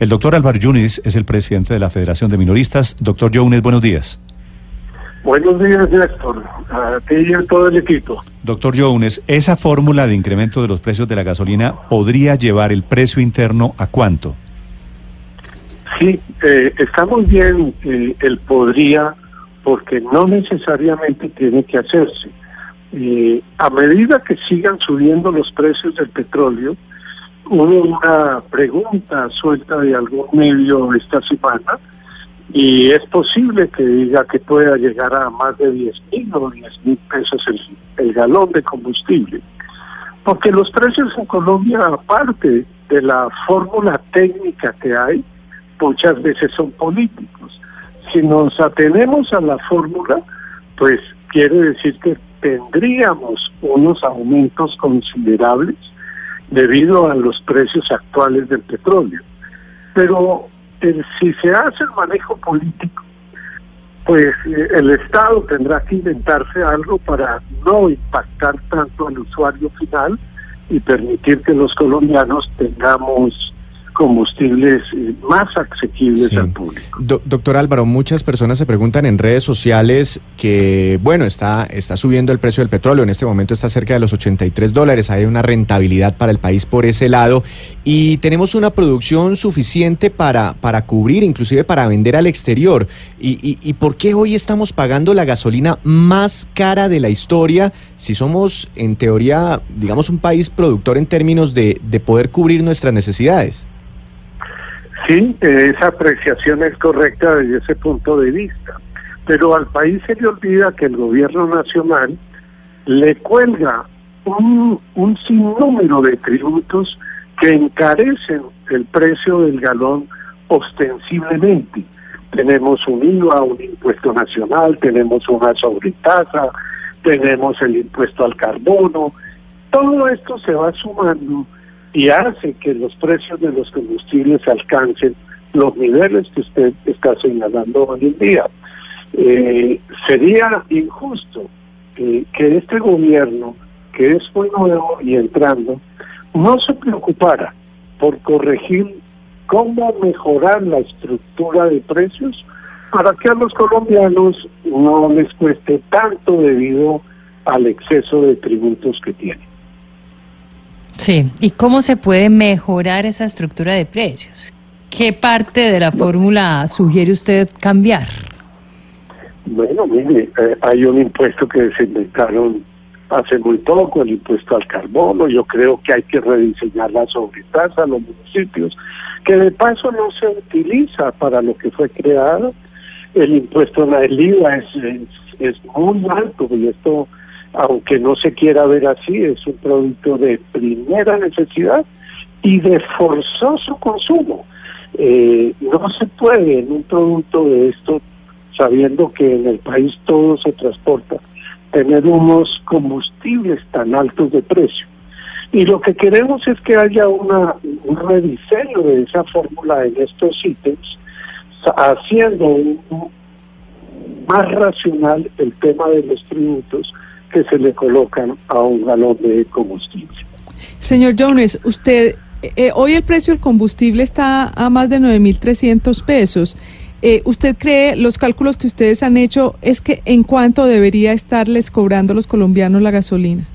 El doctor Álvaro Yunis es el presidente de la Federación de Minoristas. Doctor Yunis, buenos días. Buenos días, Néstor. A ti y a todo el equipo. Doctor Jones, ¿esa fórmula de incremento de los precios de la gasolina podría llevar el precio interno a cuánto? Sí, eh, estamos bien eh, el podría, porque no necesariamente tiene que hacerse. Eh, a medida que sigan subiendo los precios del petróleo, hubo una pregunta suelta de algún medio esta semana y es posible que diga que pueda llegar a más de 10 mil o 10 mil pesos el, galón de combustible. Porque los precios en Colombia, aparte de la fórmula técnica que hay, muchas veces son políticos. Si nos atenemos a la fórmula, pues quiere decir que tendríamos unos aumentos considerables debido a los precios actuales del petróleo. Pero si se hace el manejo político, pues eh, el Estado tendrá que inventarse algo para no impactar tanto al usuario final y permitir que los colombianos tengamos combustibles eh, más asequibles al público. doctor Álvaro, muchas personas se preguntan en redes sociales que, bueno, está, está subiendo el precio del petróleo, en este momento está cerca de los 83 dólares, hay una rentabilidad para el país por ese lado y tenemos una producción suficiente para, para cubrir, inclusive para vender al exterior. ¿Y, y, por qué hoy estamos pagando la gasolina más cara de la historia si somos, en teoría, digamos, un país productor en términos de, de poder cubrir nuestras necesidades? Sí, esa apreciación es correcta desde ese punto de vista, pero al país se le olvida que el gobierno nacional le cuelga un, un sinnúmero de tributos que encarecen el precio del galón ostensiblemente. Tenemos un IVA, un impuesto nacional, tenemos una sobretasa, tenemos el impuesto al carbono. Todo esto se va sumando y hace que los precios de los combustibles alcancen los niveles que usted está señalando hoy en día. Eh, sería injusto que este gobierno, que es muy nuevo y entrando, no se preocupara por corregir cómo mejorar la estructura de precios para que a los colombianos no les cueste tanto debido al exceso de tributos que tienen. Sí, ¿y cómo se puede mejorar esa estructura de precios? ¿Qué parte de la fórmula sugiere usted cambiar? Bueno, mire, eh, hay un impuesto que se inventaron hace muy poco, el impuesto al carbono. Yo creo que hay que rediseñar la sobretasa a los municipios, que de paso no se utiliza para lo que fue creado. El impuesto en la IVA es, es muy alto y esto aunque no se quiera ver así, es un producto de primera necesidad y de forzoso consumo. Eh, no se puede en un producto de esto, sabiendo que en el país todo se transporta, tener unos combustibles tan altos de precio. Y lo que queremos es que haya una, un rediseño de esa fórmula en estos ítems, haciendo más racional el tema de los tributos que se le colocan a un galón de combustible. Señor Jones, usted, eh, hoy el precio del combustible está a más de 9.300 pesos. Eh, ¿Usted cree, los cálculos que ustedes han hecho, es que en cuánto debería estarles cobrando los colombianos la gasolina?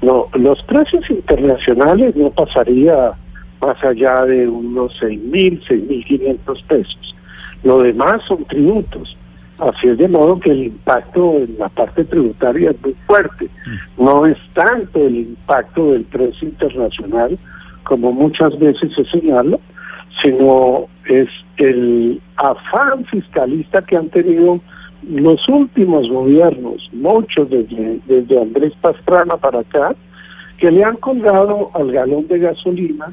No, los precios internacionales no pasaría más allá de unos 6.000, 6.500 pesos. Lo demás son tributos. Así es de modo que el impacto en la parte tributaria es muy fuerte. Mm. No es tanto el impacto del precio internacional como muchas veces se señala, sino es el afán fiscalista que han tenido los últimos gobiernos, muchos desde, desde Andrés Pastrana para acá, que le han colgado al galón de gasolina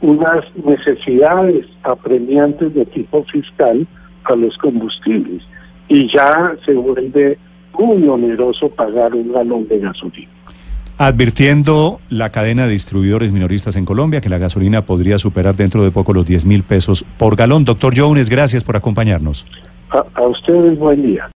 unas necesidades apremiantes de tipo fiscal a los combustibles y ya se vuelve muy oneroso pagar un galón de gasolina. Advirtiendo la cadena de distribuidores minoristas en Colombia que la gasolina podría superar dentro de poco los 10 mil pesos por galón. Doctor Jones, gracias por acompañarnos. a ustedes buen día.